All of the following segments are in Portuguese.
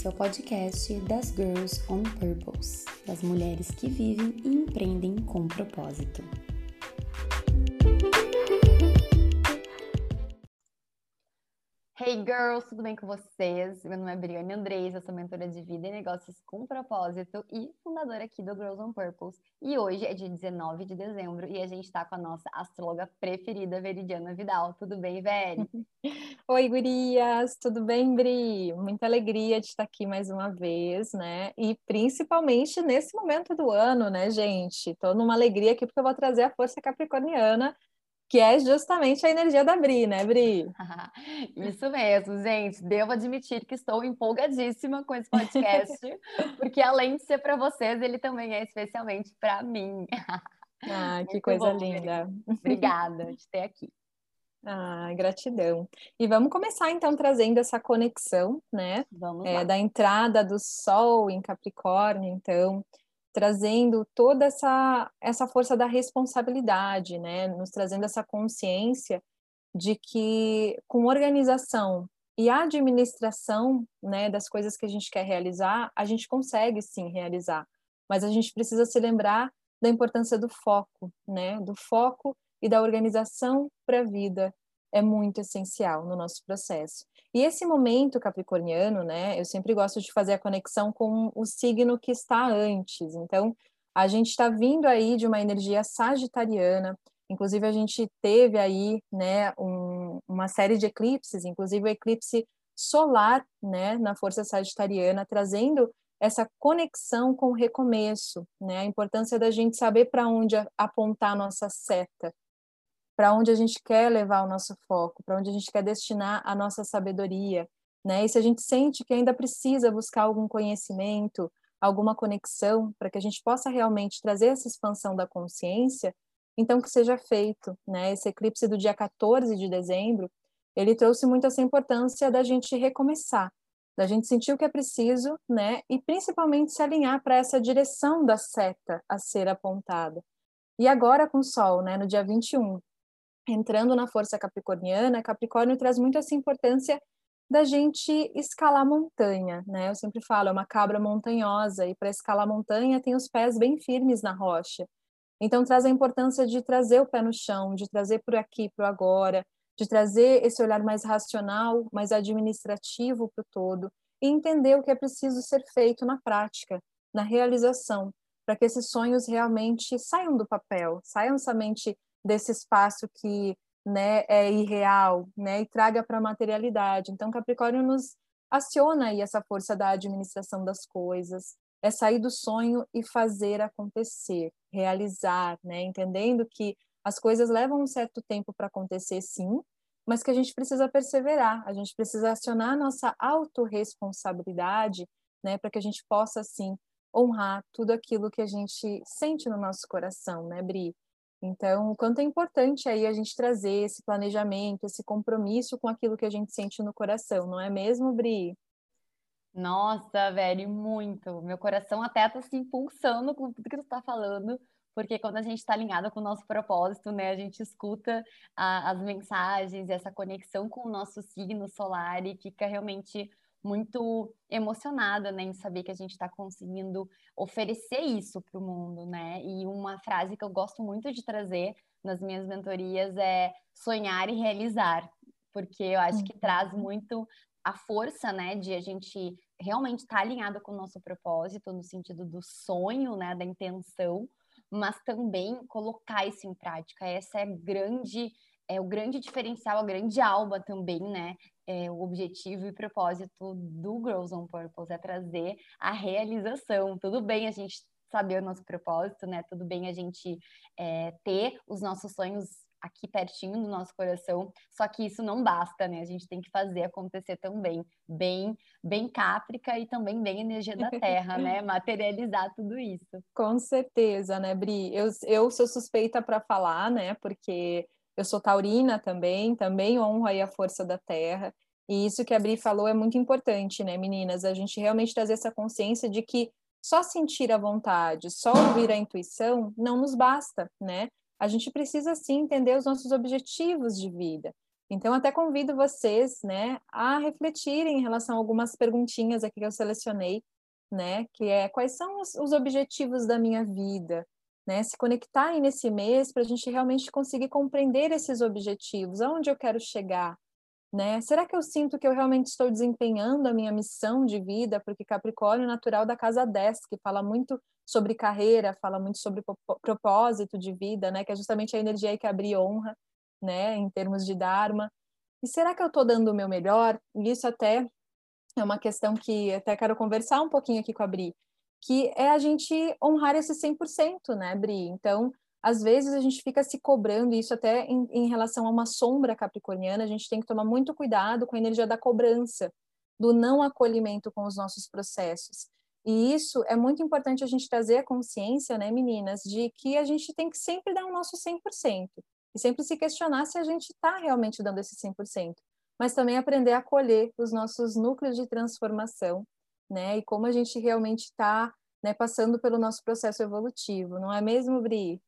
Esse é o podcast das Girls on Purpose, das mulheres que vivem e empreendem com propósito. Hey girls, tudo bem com vocês? Meu nome é Briane Andrés, eu sou mentora de vida e negócios com propósito e fundadora aqui do Girls on Purpose. E hoje é dia 19 de dezembro e a gente tá com a nossa astróloga preferida, Veridiana Vidal. Tudo bem, Veri? Oi, gurias, tudo bem, Bri? Muita alegria de estar aqui mais uma vez, né? E principalmente nesse momento do ano, né, gente? Tô numa alegria aqui porque eu vou trazer a força capricorniana que é justamente a energia da Bri, né, Bri? Isso mesmo, gente. Devo admitir que estou empolgadíssima com esse podcast, porque além de ser para vocês, ele também é especialmente para mim. Ah, que coisa bom, linda. Obrigada de ter aqui. Ah, gratidão. E vamos começar então trazendo essa conexão, né? Vamos é, da entrada do Sol em Capricórnio, então, trazendo toda essa, essa força da responsabilidade, né? Nos trazendo essa consciência de que com organização e administração, né, das coisas que a gente quer realizar, a gente consegue sim realizar, mas a gente precisa se lembrar da importância do foco, né? Do foco e da organização para a vida é muito essencial no nosso processo. E esse momento capricorniano, né, eu sempre gosto de fazer a conexão com o signo que está antes. Então, a gente está vindo aí de uma energia sagitariana, inclusive a gente teve aí, né, um, uma série de eclipses, inclusive o eclipse solar, né, na força sagitariana, trazendo essa conexão com o recomeço, né, a importância da gente saber para onde apontar a nossa seta, para onde a gente quer levar o nosso foco, para onde a gente quer destinar a nossa sabedoria, né? E se a gente sente que ainda precisa buscar algum conhecimento, alguma conexão, para que a gente possa realmente trazer essa expansão da consciência, então que seja feito, né? Esse eclipse do dia 14 de dezembro, ele trouxe muito essa importância da gente recomeçar, da gente sentir o que é preciso, né? E principalmente se alinhar para essa direção da seta a ser apontada. E agora com o Sol, né, no dia 21, entrando na força capricorniana, Capricórnio traz muito essa importância da gente escalar montanha, né? Eu sempre falo, é uma cabra montanhosa e para escalar montanha tem os pés bem firmes na rocha. Então traz a importância de trazer o pé no chão, de trazer por aqui, para agora, de trazer esse olhar mais racional, mais administrativo para o todo e entender o que é preciso ser feito na prática, na realização, para que esses sonhos realmente saiam do papel, saiam somente desse espaço que né, é irreal, né, e traga para a materialidade. Então, Capricórnio nos aciona aí essa força da administração das coisas, é sair do sonho e fazer acontecer, realizar, né, entendendo que as coisas levam um certo tempo para acontecer, sim, mas que a gente precisa perseverar, a gente precisa acionar a nossa autorresponsabilidade, né, para que a gente possa, assim, honrar tudo aquilo que a gente sente no nosso coração, né, Bri? Então, o quanto é importante aí a gente trazer esse planejamento, esse compromisso com aquilo que a gente sente no coração, não é mesmo, Bri? Nossa, velho, muito. Meu coração até tá se impulsando com tudo que tu tá falando, porque quando a gente está alinhado com o nosso propósito, né, a gente escuta a, as mensagens, essa conexão com o nosso signo solar e fica realmente muito emocionada, né, em saber que a gente está conseguindo oferecer isso para o mundo, né? E uma frase que eu gosto muito de trazer nas minhas mentorias é sonhar e realizar, porque eu acho que traz uhum. muito a força, né, de a gente realmente estar tá alinhado com o nosso propósito no sentido do sonho, né, da intenção, mas também colocar isso em prática. Essa é grande é o grande diferencial, a grande alma também, né? É, o objetivo e propósito do Girls on Purpose é trazer a realização. Tudo bem a gente saber o nosso propósito, né? Tudo bem a gente é, ter os nossos sonhos aqui pertinho do nosso coração, só que isso não basta, né? A gente tem que fazer acontecer também, bem, bem cáprica e também bem energia da terra, né? Materializar tudo isso. Com certeza, né, Bri? Eu, eu sou suspeita para falar, né? Porque eu sou taurina também, também honro aí a força da terra. E isso que a Bri falou é muito importante, né, meninas? A gente realmente trazer essa consciência de que só sentir a vontade, só ouvir a intuição não nos basta, né? A gente precisa sim entender os nossos objetivos de vida. Então, até convido vocês, né, a refletirem em relação a algumas perguntinhas aqui que eu selecionei, né, que é quais são os, os objetivos da minha vida, né, se conectarem nesse mês para a gente realmente conseguir compreender esses objetivos, aonde eu quero chegar, né? Será que eu sinto que eu realmente estou desempenhando a minha missão de vida? Porque Capricórnio é natural da casa 10, que fala muito sobre carreira, fala muito sobre propósito de vida, né? Que é justamente a energia que abre honra, né? Em termos de Dharma. E será que eu estou dando o meu melhor? E isso até é uma questão que até quero conversar um pouquinho aqui com a Bri, que é a gente honrar esse 100%, né, Bri? Então, às vezes a gente fica se cobrando, isso até em, em, relação a uma sombra capricorniana, a gente tem que tomar muito cuidado com a energia da cobrança, do não acolhimento com os nossos processos. E isso é muito importante a gente trazer a consciência, né, meninas, de que a gente tem que sempre dar o nosso 100%. E sempre se questionar se a gente está realmente dando esse 100%. Mas também aprender a acolher os nossos núcleos de transformação, né? E como a gente realmente está né, passando pelo nosso processo evolutivo. Não é mesmo, Bri?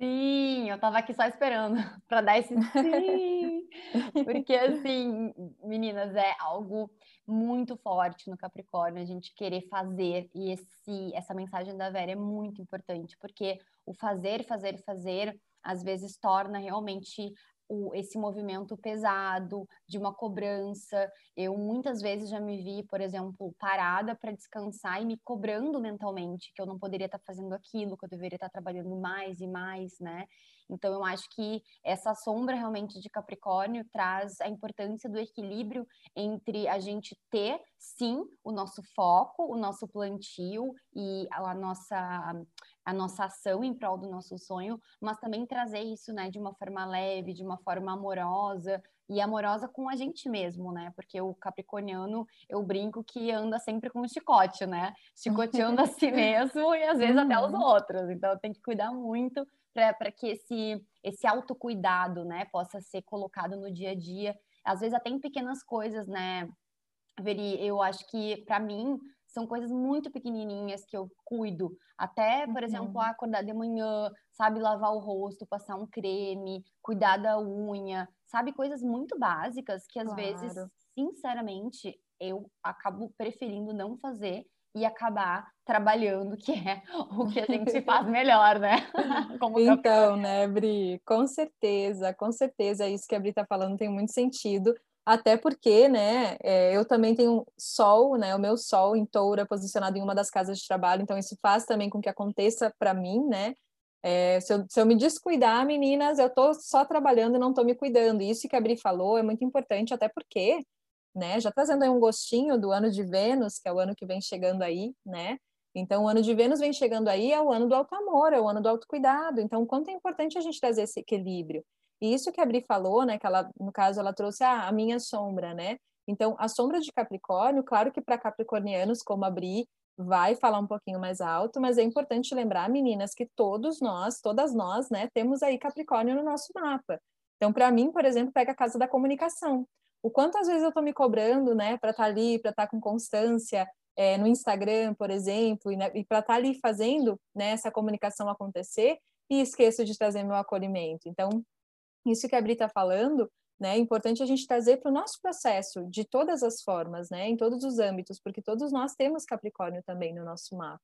Sim, eu tava aqui só esperando para dar esse sim. Porque assim, meninas, é algo muito forte no Capricórnio a gente querer fazer e esse essa mensagem da Vera é muito importante, porque o fazer, fazer, fazer às vezes torna realmente o, esse movimento pesado de uma cobrança. Eu muitas vezes já me vi, por exemplo, parada para descansar e me cobrando mentalmente que eu não poderia estar tá fazendo aquilo, que eu deveria estar tá trabalhando mais e mais, né? Então eu acho que essa sombra realmente de Capricórnio traz a importância do equilíbrio entre a gente ter sim o nosso foco, o nosso plantio e a nossa a nossa ação em prol do nosso sonho, mas também trazer isso, né, de uma forma leve, de uma forma amorosa e amorosa com a gente mesmo, né? Porque o capricorniano, eu brinco que anda sempre com um chicote, né? Chicoteando a si mesmo e às vezes uhum. até os uhum. outros. Então tem que cuidar muito para que esse esse autocuidado, né, possa ser colocado no dia a dia. Às vezes até em pequenas coisas, né? Veri, eu acho que para mim são coisas muito pequenininhas que eu cuido. Até, por uhum. exemplo, acordar de manhã, sabe, lavar o rosto, passar um creme, cuidar da unha, sabe, coisas muito básicas que às claro. vezes, sinceramente, eu acabo preferindo não fazer e acabar trabalhando, que é o que a gente faz melhor, né? então, né, Bri? Com certeza, com certeza, isso que a Bri tá falando tem muito sentido até porque, né, é, eu também tenho sol, né, o meu sol em touro é posicionado em uma das casas de trabalho, então isso faz também com que aconteça para mim, né, é, se, eu, se, eu, me descuidar, meninas, eu tô só trabalhando e não tô me cuidando, isso que a Bri falou é muito importante, até porque, né, já trazendo aí um gostinho do ano de Vênus, que é o ano que vem chegando aí, né, então, o ano de Vênus vem chegando aí, é o ano do alto amor, é o ano do autocuidado. Então, quanto é importante a gente trazer esse equilíbrio. E isso que a Bri falou, né, que ela, no caso, ela trouxe a minha sombra, né? Então, a sombra de Capricórnio, claro que para capricornianos como a Bri, vai falar um pouquinho mais alto, mas é importante lembrar, meninas, que todos nós, todas nós, né, temos aí Capricórnio no nosso mapa. Então, para mim, por exemplo, pega a casa da comunicação. O quanto às vezes eu estou me cobrando, né, para estar tá ali, para estar tá com constância é, no Instagram, por exemplo, e, né, e para estar tá ali fazendo né, essa comunicação acontecer, e esqueço de trazer meu acolhimento. Então, isso que a Bri está falando, né, é importante a gente trazer para o nosso processo de todas as formas, né, em todos os âmbitos, porque todos nós temos Capricórnio também no nosso mapa.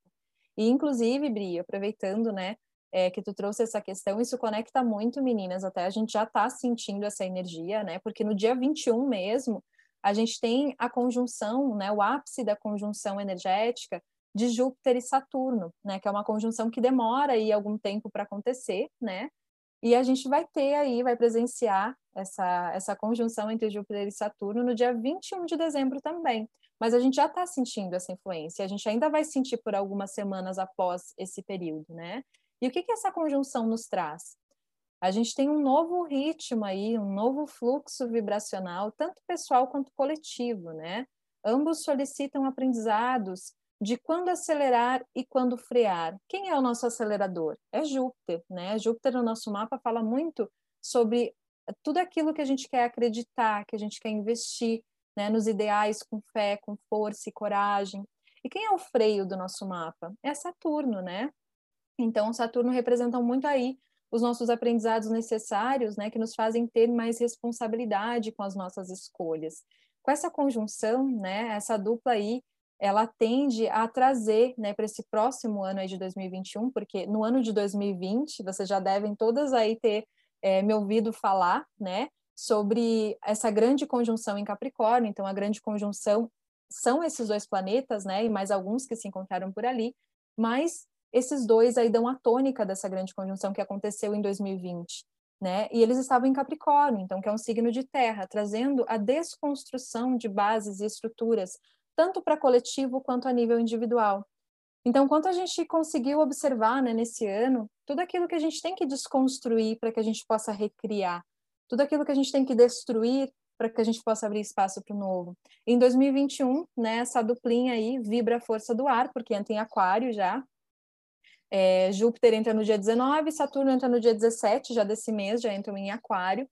E, inclusive, Bri, aproveitando, né, é, que tu trouxe essa questão, isso conecta muito, meninas, até a gente já está sentindo essa energia, né, porque no dia 21 mesmo, a gente tem a conjunção, né, o ápice da conjunção energética de Júpiter e Saturno, né, que é uma conjunção que demora aí algum tempo para acontecer, né, e a gente vai ter aí, vai presenciar essa, essa conjunção entre Júpiter e Saturno no dia 21 de dezembro também. Mas a gente já está sentindo essa influência, a gente ainda vai sentir por algumas semanas após esse período, né? E o que, que essa conjunção nos traz? A gente tem um novo ritmo aí, um novo fluxo vibracional, tanto pessoal quanto coletivo, né? Ambos solicitam aprendizados de quando acelerar e quando frear. Quem é o nosso acelerador? É Júpiter, né? Júpiter no nosso mapa fala muito sobre tudo aquilo que a gente quer acreditar, que a gente quer investir, né, nos ideais com fé, com força e coragem. E quem é o freio do nosso mapa? É Saturno, né? Então, Saturno representa muito aí os nossos aprendizados necessários, né, que nos fazem ter mais responsabilidade com as nossas escolhas. Com essa conjunção, né, essa dupla aí, ela tende a trazer, né, para esse próximo ano aí de 2021, porque no ano de 2020 vocês já devem todas aí ter é, me ouvido falar, né, sobre essa grande conjunção em Capricórnio. Então, a grande conjunção são esses dois planetas, né, e mais alguns que se encontraram por ali, mas esses dois aí dão a tônica dessa grande conjunção que aconteceu em 2020, né? E eles estavam em Capricórnio, então que é um signo de terra, trazendo a desconstrução de bases e estruturas, tanto para coletivo quanto a nível individual. Então, quanto a gente conseguiu observar né, nesse ano, tudo aquilo que a gente tem que desconstruir para que a gente possa recriar, tudo aquilo que a gente tem que destruir para que a gente possa abrir espaço para o novo. Em 2021, né, essa duplinha aí vibra a força do ar, porque entra em aquário já. É, Júpiter entra no dia 19, Saturno entra no dia 17, já desse mês, já entram em aquário.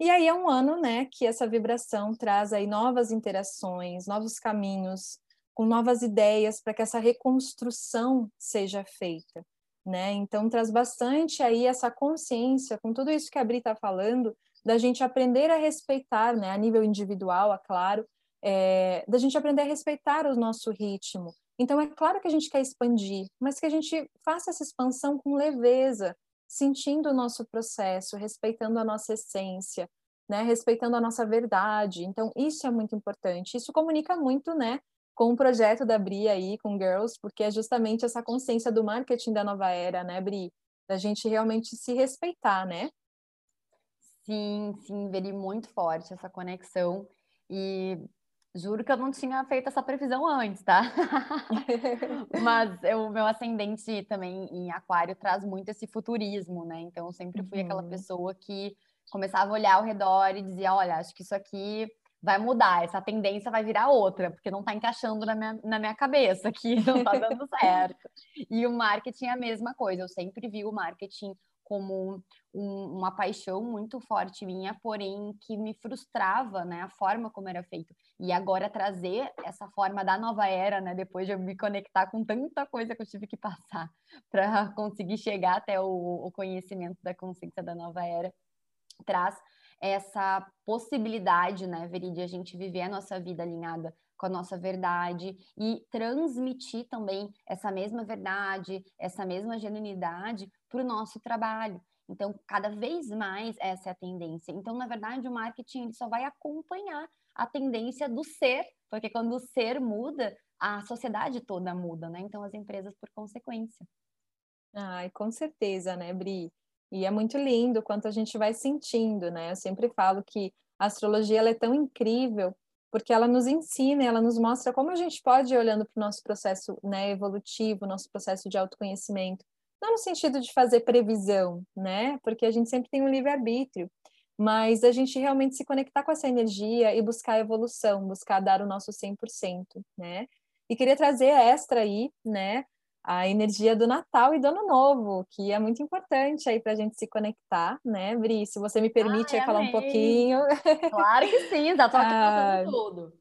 E aí é um ano, né, que essa vibração traz aí novas interações, novos caminhos, com novas ideias para que essa reconstrução seja feita, né? Então traz bastante aí essa consciência com tudo isso que a Bri está falando, da gente aprender a respeitar, né, a nível individual, é claro, é, da gente aprender a respeitar o nosso ritmo. Então é claro que a gente quer expandir, mas que a gente faça essa expansão com leveza, sentindo o nosso processo, respeitando a nossa essência, né, respeitando a nossa verdade. Então, isso é muito importante. Isso comunica muito, né, com o projeto da Bri aí, com Girls, porque é justamente essa consciência do marketing da nova era, né, Bri? Da gente realmente se respeitar, né? Sim, sim, veri muito forte essa conexão. E Juro que eu não tinha feito essa previsão antes, tá? Mas o meu ascendente também em aquário traz muito esse futurismo, né? Então eu sempre fui uhum. aquela pessoa que começava a olhar ao redor e dizia, olha, acho que isso aqui vai mudar, essa tendência vai virar outra, porque não está encaixando na minha, na minha cabeça aqui, não está dando certo. E o marketing é a mesma coisa, eu sempre vi o marketing como um, uma paixão muito forte minha, porém que me frustrava, né, a forma como era feito. E agora trazer essa forma da nova era, né, depois de eu me conectar com tanta coisa que eu tive que passar para conseguir chegar até o, o conhecimento da consciência da nova era, traz essa possibilidade, né, Veri, de a gente viver a nossa vida alinhada com a nossa verdade e transmitir também essa mesma verdade, essa mesma genuinidade para o nosso trabalho. Então, cada vez mais essa é a tendência. Então, na verdade, o marketing ele só vai acompanhar a tendência do ser, porque quando o ser muda, a sociedade toda muda, né? Então, as empresas por consequência. Ai, com certeza, né, Bri? E é muito lindo quanto a gente vai sentindo, né? Eu sempre falo que a astrologia ela é tão incrível porque ela nos ensina, ela nos mostra como a gente pode ir olhando para o nosso processo né, evolutivo, nosso processo de autoconhecimento, não no sentido de fazer previsão, né? Porque a gente sempre tem um livre-arbítrio, mas a gente realmente se conectar com essa energia e buscar evolução, buscar dar o nosso 100%, né? E queria trazer extra aí, né? a energia do Natal e do Ano Novo, que é muito importante aí para a gente se conectar, né, Bri? Se você me permite Ai, falar um pouquinho. Claro que sim, já tô aqui ah, tudo.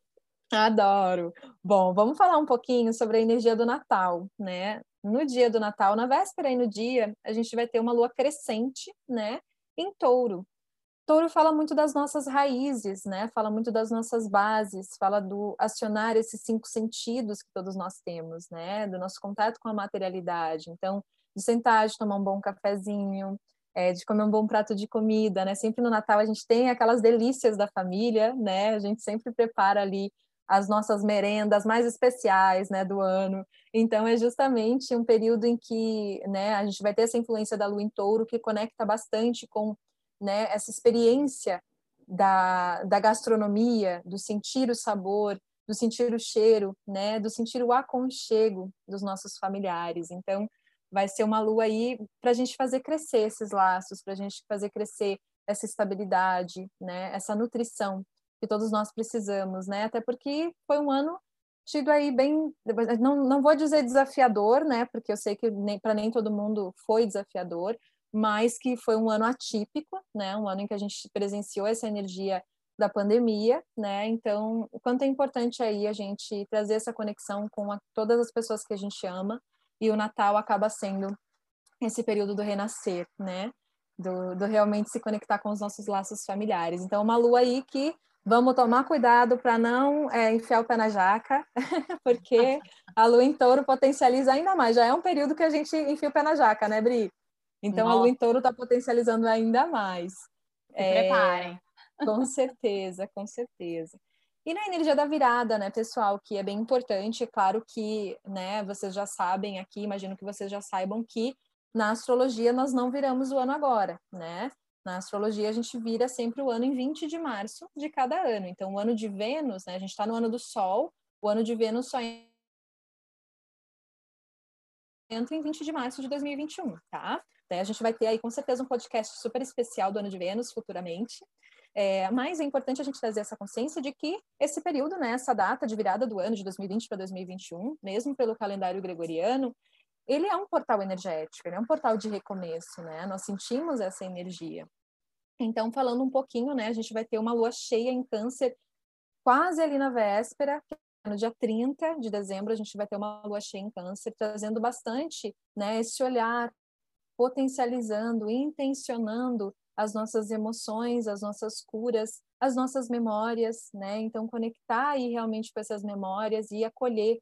Adoro. Bom, vamos falar um pouquinho sobre a energia do Natal, né? No dia do Natal, na véspera e no dia, a gente vai ter uma lua crescente, né, em touro. Touro fala muito das nossas raízes, né? Fala muito das nossas bases, fala do acionar esses cinco sentidos que todos nós temos, né? Do nosso contato com a materialidade. Então, de sentar, de tomar um bom cafezinho, é, de comer um bom prato de comida, né? Sempre no Natal a gente tem aquelas delícias da família, né? A gente sempre prepara ali as nossas merendas mais especiais, né, do ano. Então é justamente um período em que, né, a gente vai ter essa influência da lua em touro que conecta bastante com né, essa experiência da, da gastronomia, do sentir o sabor, do sentir o cheiro, né, do sentir o aconchego dos nossos familiares. Então, vai ser uma lua aí para a gente fazer crescer esses laços, para a gente fazer crescer essa estabilidade, né, essa nutrição que todos nós precisamos, né, até porque foi um ano tido aí bem, não, não vou dizer desafiador, né, porque eu sei que nem, para nem todo mundo foi desafiador, mas que foi um ano atípico, né? Um ano em que a gente presenciou essa energia da pandemia, né? Então, o quanto é importante aí a gente trazer essa conexão com a, todas as pessoas que a gente ama e o Natal acaba sendo esse período do renascer, né? do, do realmente se conectar com os nossos laços familiares. Então, uma lua aí que vamos tomar cuidado para não é, enfiar o pé na jaca, porque a lua em touro potencializa ainda mais. Já é um período que a gente enfia o pé na jaca, né, Bri? Então, Nossa. a lua em touro está potencializando ainda mais. Se é, preparem. Com certeza, com certeza. E na energia da virada, né, pessoal, que é bem importante, é claro que, né, vocês já sabem aqui, imagino que vocês já saibam que na astrologia nós não viramos o ano agora, né? Na astrologia a gente vira sempre o ano em 20 de março de cada ano. Então, o ano de Vênus, né, a gente está no ano do Sol, o ano de Vênus só entra em 20 de março de 2021, tá? Daí a gente vai ter aí com certeza um podcast super especial do ano de Vênus futuramente. É, mas é importante a gente trazer essa consciência de que esse período, né, essa data de virada do ano de 2020 para 2021, mesmo pelo calendário gregoriano, ele é um portal energético, ele é um portal de recomeço, né? Nós sentimos essa energia. Então, falando um pouquinho, né, a gente vai ter uma lua cheia em câncer quase ali na véspera, no dia 30 de dezembro, a gente vai ter uma lua cheia em câncer, trazendo bastante, né, esse olhar, potencializando, intencionando as nossas emoções, as nossas curas, as nossas memórias, né? Então conectar aí realmente com essas memórias e acolher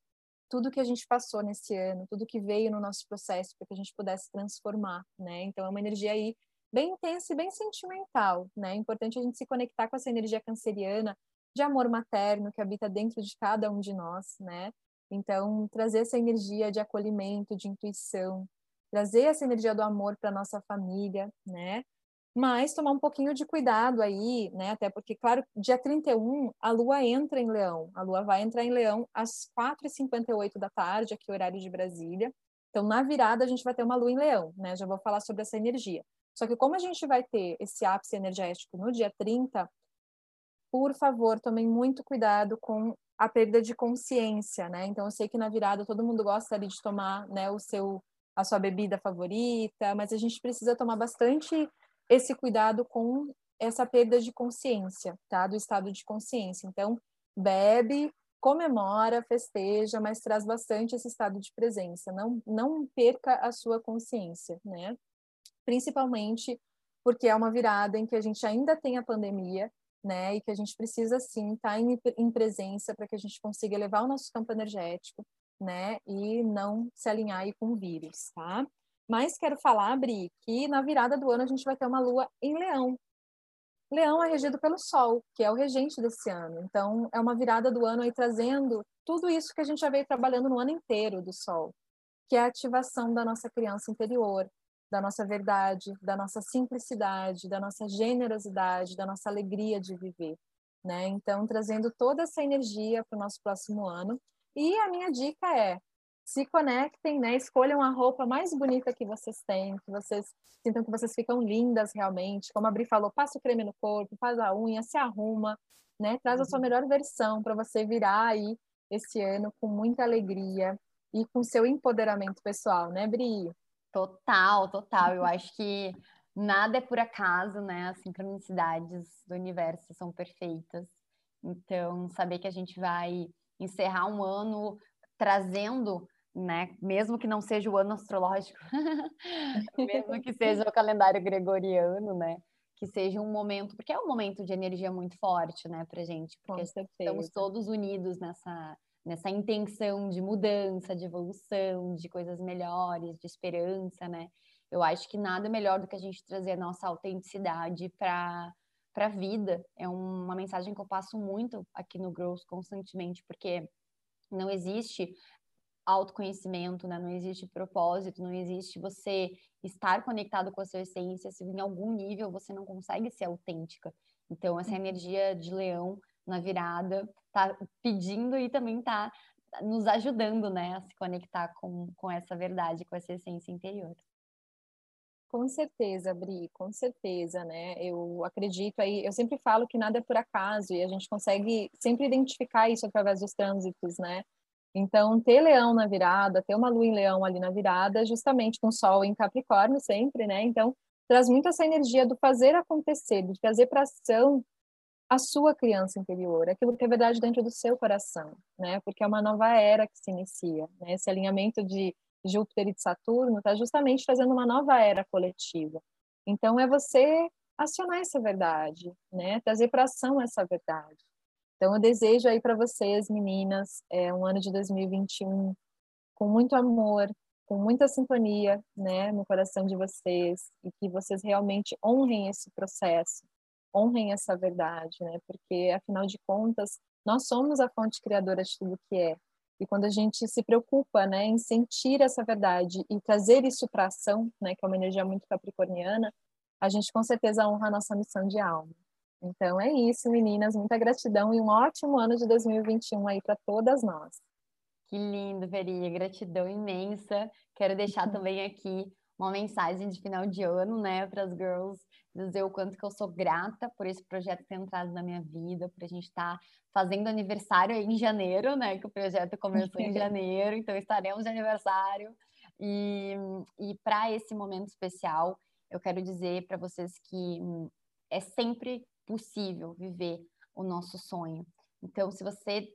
tudo que a gente passou nesse ano, tudo que veio no nosso processo para que a gente pudesse transformar, né? Então é uma energia aí bem intensa e bem sentimental, né? É importante a gente se conectar com essa energia canceriana de amor materno que habita dentro de cada um de nós, né? Então trazer essa energia de acolhimento, de intuição, trazer essa energia do amor para nossa família, né? Mas tomar um pouquinho de cuidado aí, né? Até porque, claro, dia 31 a lua entra em Leão. A lua vai entrar em Leão às 4h58 da tarde, aqui horário de Brasília. Então, na virada, a gente vai ter uma lua em Leão, né? Já vou falar sobre essa energia. Só que, como a gente vai ter esse ápice energético no dia 30, por favor, tomem muito cuidado com a perda de consciência, né? Então, eu sei que na virada todo mundo gosta ali de tomar, né, o seu a sua bebida favorita, mas a gente precisa tomar bastante esse cuidado com essa perda de consciência, tá? Do estado de consciência. Então, bebe, comemora, festeja, mas traz bastante esse estado de presença. Não, não perca a sua consciência, né? Principalmente porque é uma virada em que a gente ainda tem a pandemia, né? E que a gente precisa sim estar tá em, em presença para que a gente consiga elevar o nosso campo energético, né? E não se alinhar aí com o vírus, tá? Mas quero falar, Bri, que na virada do ano a gente vai ter uma lua em Leão. Leão é regido pelo Sol, que é o regente desse ano. Então, é uma virada do ano aí trazendo tudo isso que a gente já veio trabalhando no ano inteiro do Sol, que é a ativação da nossa criança interior, da nossa verdade, da nossa simplicidade, da nossa generosidade, da nossa alegria de viver. Né? Então, trazendo toda essa energia para o nosso próximo ano. E a minha dica é: se conectem, né? Escolham a roupa mais bonita que vocês têm, que vocês sintam que vocês ficam lindas realmente. Como a Bri falou, passa o creme no corpo, faz a unha, se arruma, né? Traz a sua uhum. melhor versão para você virar aí esse ano com muita alegria e com seu empoderamento pessoal, né, Bri? Total, total. Eu acho que nada é por acaso, né? As sincronicidades do universo são perfeitas. Então, saber que a gente vai encerrar um ano trazendo né? Mesmo que não seja o ano astrológico, mesmo que seja o calendário gregoriano, né? Que seja um momento, porque é um momento de energia muito forte, né, pra gente, porque estamos todos unidos nessa nessa intenção de mudança, de evolução, de coisas melhores, de esperança, né? Eu acho que nada melhor do que a gente trazer a nossa autenticidade para para a vida. É uma mensagem que eu passo muito aqui no Growth constantemente, porque não existe autoconhecimento, né? Não existe propósito, não existe você estar conectado com a sua essência se em algum nível você não consegue ser autêntica. Então, essa uhum. energia de leão na virada tá pedindo e também tá nos ajudando, né, a se conectar com, com essa verdade, com essa essência interior. Com certeza, Bri, com certeza, né? Eu acredito aí, eu sempre falo que nada é por acaso e a gente consegue sempre identificar isso através dos trânsitos, né? Então, ter leão na virada, ter uma lua em leão ali na virada, justamente com sol em Capricórnio sempre, né? Então, traz muito essa energia do fazer acontecer, de trazer para ação a sua criança interior, aquilo que é verdade dentro do seu coração, né? Porque é uma nova era que se inicia, né? Esse alinhamento de Júpiter e de Saturno está justamente fazendo uma nova era coletiva. Então, é você acionar essa verdade, né? Trazer para ação essa verdade. Então, eu desejo aí para vocês, meninas, é um ano de 2021 com muito amor, com muita sintonia, né, no coração de vocês e que vocês realmente honrem esse processo, honrem essa verdade, né? Porque afinal de contas, nós somos a fonte criadora de tudo que é. E quando a gente se preocupa, né, em sentir essa verdade e trazer isso para ação, né, que é uma energia muito capricorniana, a gente com certeza honra a nossa missão de alma. Então é isso, meninas, muita gratidão e um ótimo ano de 2021 aí para todas nós. Que lindo, Veria, gratidão imensa. Quero deixar uhum. também aqui uma mensagem de final de ano, né, para as girls, dizer o quanto que eu sou grata por esse projeto ter entrado na minha vida, por a gente estar tá fazendo aniversário em janeiro, né, que o projeto começou em janeiro, então estaremos de aniversário. E, e para esse momento especial, eu quero dizer para vocês que hum, é sempre possível viver o nosso sonho. Então, se você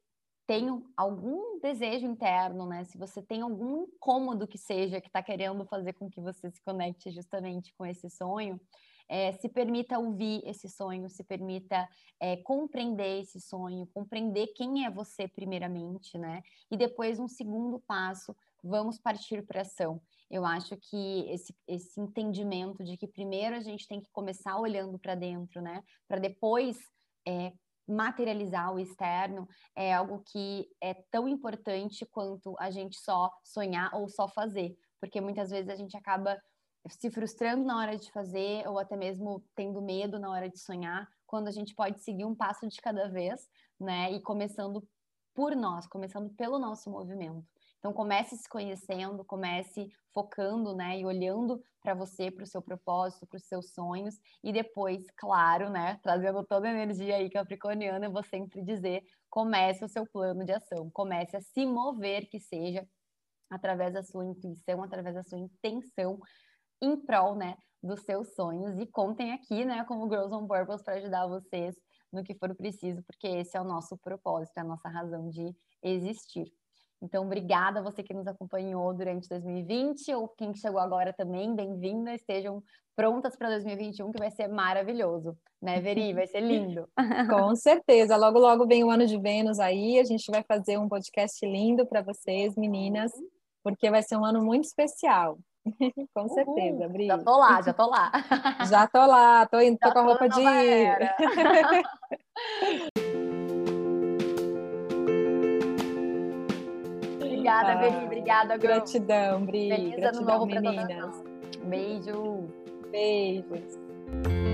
tem algum desejo interno, né? Se você tem algum incômodo que seja que está querendo fazer com que você se conecte justamente com esse sonho, é, se permita ouvir esse sonho, se permita é, compreender esse sonho, compreender quem é você primeiramente, né? E depois um segundo passo, vamos partir para ação. Eu acho que esse, esse entendimento de que primeiro a gente tem que começar olhando para dentro, né? Para depois é, materializar o externo é algo que é tão importante quanto a gente só sonhar ou só fazer, porque muitas vezes a gente acaba se frustrando na hora de fazer ou até mesmo tendo medo na hora de sonhar, quando a gente pode seguir um passo de cada vez, né? E começando por nós, começando pelo nosso movimento. Então comece se conhecendo, comece focando, né, e olhando para você, para o seu propósito, para os seus sonhos, e depois, claro, né, trazendo toda a energia aí capricorniana, eu vou sempre dizer, comece o seu plano de ação, comece a se mover, que seja através da sua intuição, através da sua intenção, em prol, né, dos seus sonhos, e contem aqui, né, como Girls on Purpose para ajudar vocês no que for preciso, porque esse é o nosso propósito, é a nossa razão de existir. Então, obrigada a você que nos acompanhou durante 2020 ou quem chegou agora também, bem-vinda. Estejam prontas para 2021, que vai ser maravilhoso, né, Veri? Vai ser lindo. Com certeza. Logo, logo vem o ano de Vênus aí. A gente vai fazer um podcast lindo para vocês, meninas, porque vai ser um ano muito especial. com certeza, Bri. Já tô lá, já tô lá. já tô lá, tô indo, tô com a roupa de. Obrigada, ah, Beri. Obrigada, Gru. Gratidão, Bri. Feliz Gratidão, ano novo meninas. Beijo. Beijos.